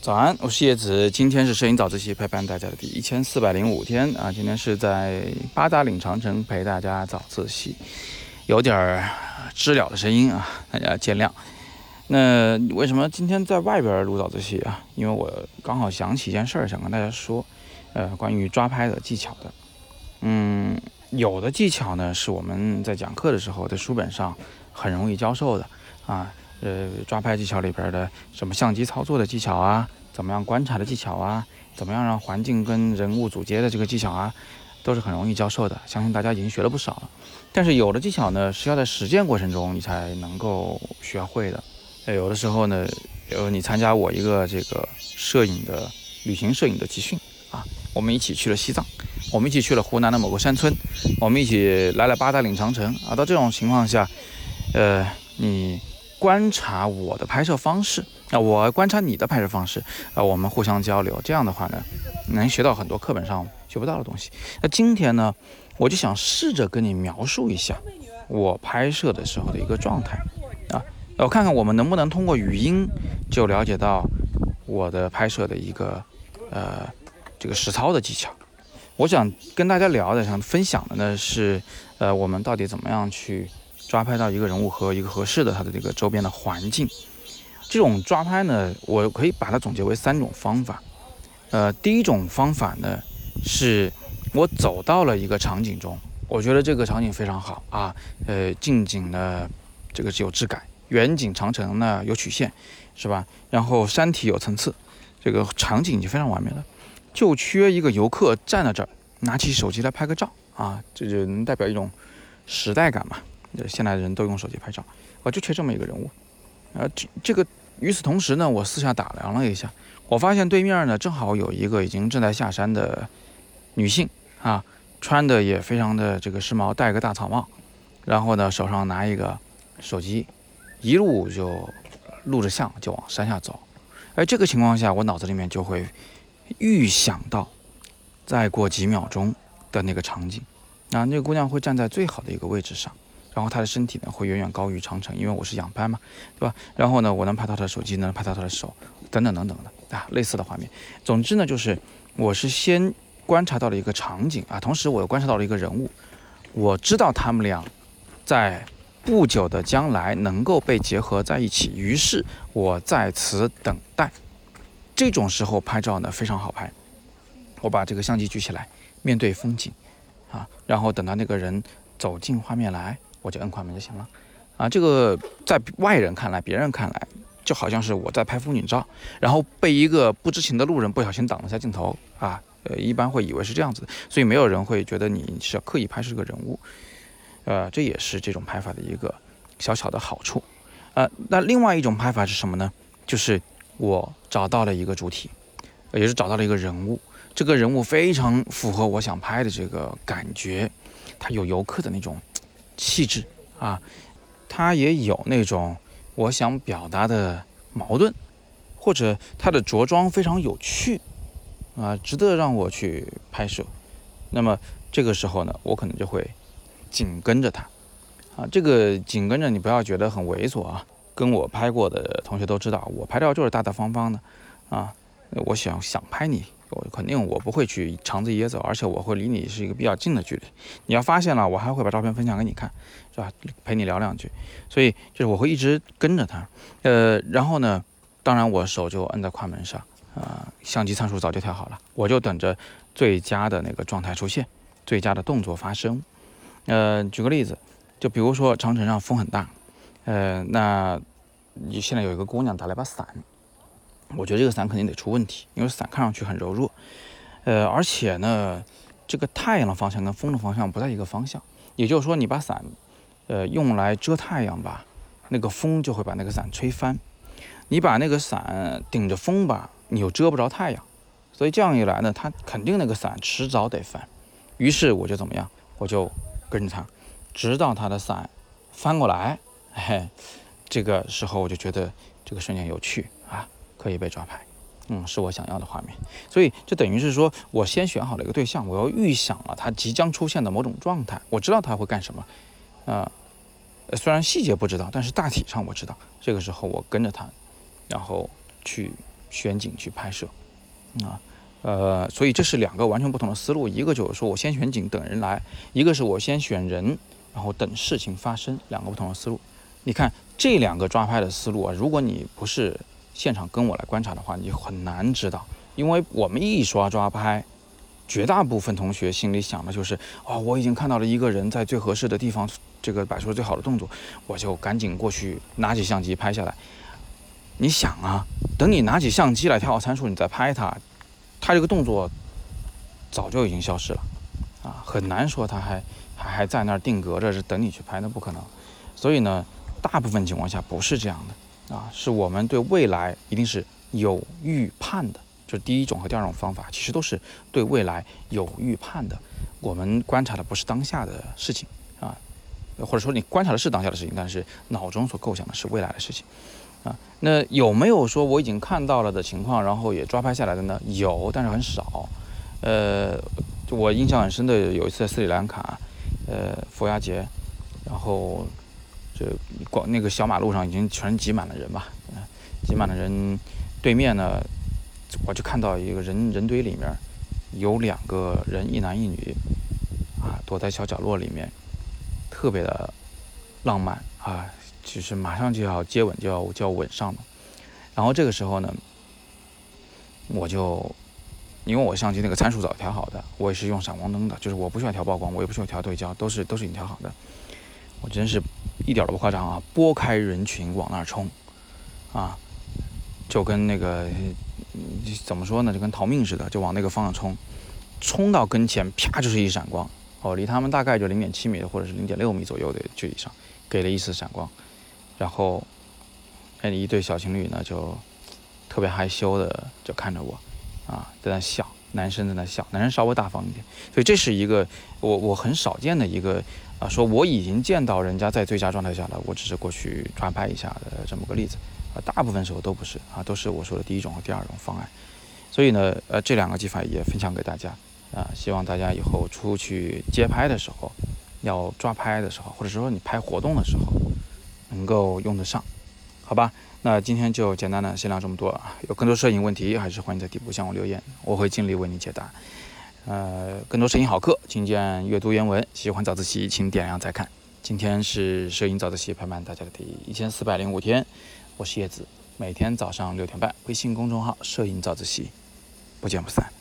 早安，我是叶子。今天是摄影早自习陪伴大家的第一千四百零五天啊！今天是在八达岭长城陪大家早自习，有点儿知了的声音啊，大家见谅。那为什么今天在外边录早自习啊？因为我刚好想起一件事儿，想跟大家说，呃，关于抓拍的技巧的。嗯，有的技巧呢是我们在讲课的时候在书本上很容易教授的啊。呃，抓拍技巧里边的什么相机操作的技巧啊，怎么样观察的技巧啊，怎么样让环境跟人物组接的这个技巧啊，都是很容易教授的。相信大家已经学了不少了。但是有的技巧呢，是要在实践过程中你才能够学会的。呃，有的时候呢，呃，你参加我一个这个摄影的旅行摄影的集训啊，我们一起去了西藏，我们一起去了湖南的某个山村，我们一起来了八达岭长城啊。到这种情况下，呃，你。观察我的拍摄方式，那我观察你的拍摄方式，啊，我们互相交流，这样的话呢，能学到很多课本上学不到的东西。那今天呢，我就想试着跟你描述一下我拍摄的时候的一个状态啊，我看看我们能不能通过语音就了解到我的拍摄的一个呃这个实操的技巧。我想跟大家聊的，想分享的呢是，呃，我们到底怎么样去。抓拍到一个人物和一个合适的他的这个周边的环境，这种抓拍呢，我可以把它总结为三种方法。呃，第一种方法呢，是我走到了一个场景中，我觉得这个场景非常好啊，呃，近景呢这个是有质感，远景长城呢有曲线，是吧？然后山体有层次，这个场景已经非常完美了，就缺一个游客站在这儿，拿起手机来拍个照啊，这就能代表一种时代感嘛。现在的人都用手机拍照，我就缺这么一个人物，呃，这这个与此同时呢，我私下打量了一下，我发现对面呢正好有一个已经正在下山的女性啊，穿的也非常的这个时髦，戴个大草帽，然后呢手上拿一个手机，一路就录着像就往山下走，而这个情况下，我脑子里面就会预想到再过几秒钟的那个场景，啊，那个姑娘会站在最好的一个位置上。然后他的身体呢会远远高于长城，因为我是仰拍嘛，对吧？然后呢，我能拍到他的手机，能拍到他的手，等等等等的啊，类似的画面。总之呢，就是我是先观察到了一个场景啊，同时我又观察到了一个人物，我知道他们俩在不久的将来能够被结合在一起，于是我在此等待。这种时候拍照呢非常好拍，我把这个相机举起来，面对风景啊，然后等到那个人走进画面来。我就摁快门就行了，啊，这个在外人看来，别人看来就好像是我在拍风景照，然后被一个不知情的路人不小心挡了下镜头啊，呃，一般会以为是这样子，所以没有人会觉得你是要刻意拍摄个人物，呃，这也是这种拍法的一个小小的好处，呃，那另外一种拍法是什么呢？就是我找到了一个主体，也是找到了一个人物，这个人物非常符合我想拍的这个感觉，他有游客的那种。气质啊，他也有那种我想表达的矛盾，或者他的着装非常有趣啊，值得让我去拍摄。那么这个时候呢，我可能就会紧跟着他啊。这个紧跟着你不要觉得很猥琐啊，跟我拍过的同学都知道，我拍照就是大大方方的啊。我想想拍你。我肯定我不会去长子噎走，而且我会离你是一个比较近的距离。你要发现了，我还会把照片分享给你看，是吧？陪你聊两句。所以就是我会一直跟着他，呃，然后呢，当然我手就摁在快门上，啊，相机参数早就调好了，我就等着最佳的那个状态出现，最佳的动作发生。呃，举个例子，就比如说长城上风很大，呃，那你现在有一个姑娘打了把伞。我觉得这个伞肯定得出问题，因为伞看上去很柔弱，呃，而且呢，这个太阳的方向跟风的方向不在一个方向，也就是说，你把伞，呃，用来遮太阳吧，那个风就会把那个伞吹翻；你把那个伞顶着风吧，你又遮不着太阳，所以这样一来呢，它肯定那个伞迟早得翻。于是我就怎么样，我就跟着它，直到它的伞翻过来，嘿，这个时候我就觉得这个瞬间有趣。可以被抓拍，嗯，是我想要的画面，所以这等于是说我先选好了一个对象，我要预想了他即将出现的某种状态，我知道他会干什么，啊，虽然细节不知道，但是大体上我知道，这个时候我跟着他，然后去选景去拍摄，啊，呃，所以这是两个完全不同的思路。一个就是说我先选景等人来，一个是我先选人，然后等事情发生，两个不同的思路。你看这两个抓拍的思路啊，如果你不是现场跟我来观察的话，你很难知道，因为我们一刷抓拍。绝大部分同学心里想的就是，哦，我已经看到了一个人在最合适的地方，这个摆出了最好的动作，我就赶紧过去拿起相机拍下来。你想啊，等你拿起相机来调好参数，你再拍它，它这个动作早就已经消失了，啊，很难说它还还还在那儿定格着是等你去拍，那不可能。所以呢，大部分情况下不是这样的，啊，是我们对未来一定是有预判的。就是第一种和第二种方法，其实都是对未来有预判的。我们观察的不是当下的事情啊，或者说你观察的是当下的事情，但是脑中所构想的是未来的事情啊。那有没有说我已经看到了的情况，然后也抓拍下来的呢？有，但是很少。呃，我印象很深的有一次在斯里兰卡，呃，佛牙节，然后这光那个小马路上已经全挤满了人吧，挤满了人，对面呢。我就看到一个人人堆里面有两个人，一男一女，啊，躲在小角落里面，特别的浪漫啊，就是马上就要接吻，就要就要吻上了。然后这个时候呢，我就因为我相机那个参数早调好的，我也是用闪光灯的，就是我不需要调曝光，我也不需要调对焦，都是都是已经调好的。我真是一点都不夸张啊，拨开人群往那儿冲，啊，就跟那个。怎么说呢？就跟逃命似的，就往那个方向冲，冲到跟前，啪就是一闪光。哦，离他们大概就零点七米或者是零点六米左右的距离上，给了一次闪光。然后，那一对小情侣呢，就特别害羞的就看着我，啊，在那笑。男生在那笑，男生稍微大方一点。所以这是一个我我很少见的一个啊，说我已经见到人家在最佳状态下了，我只是过去抓拍一下的这么个例子。啊大部分时候都不是啊，都是我说的第一种和第二种方案。所以呢，呃，这两个技法也分享给大家啊，希望大家以后出去街拍的时候，要抓拍的时候，或者说你拍活动的时候，能够用得上，好吧？那今天就简单的先聊这么多啊。有更多摄影问题，还是欢迎在底部向我留言，我会尽力为你解答。呃，更多摄影好课，请见阅读原文。喜欢早自习，请点亮再看。今天是摄影早自习陪伴大家的第一千四百零五天。我是叶子，每天早上六点半，微信公众号“摄影早自习”，不见不散。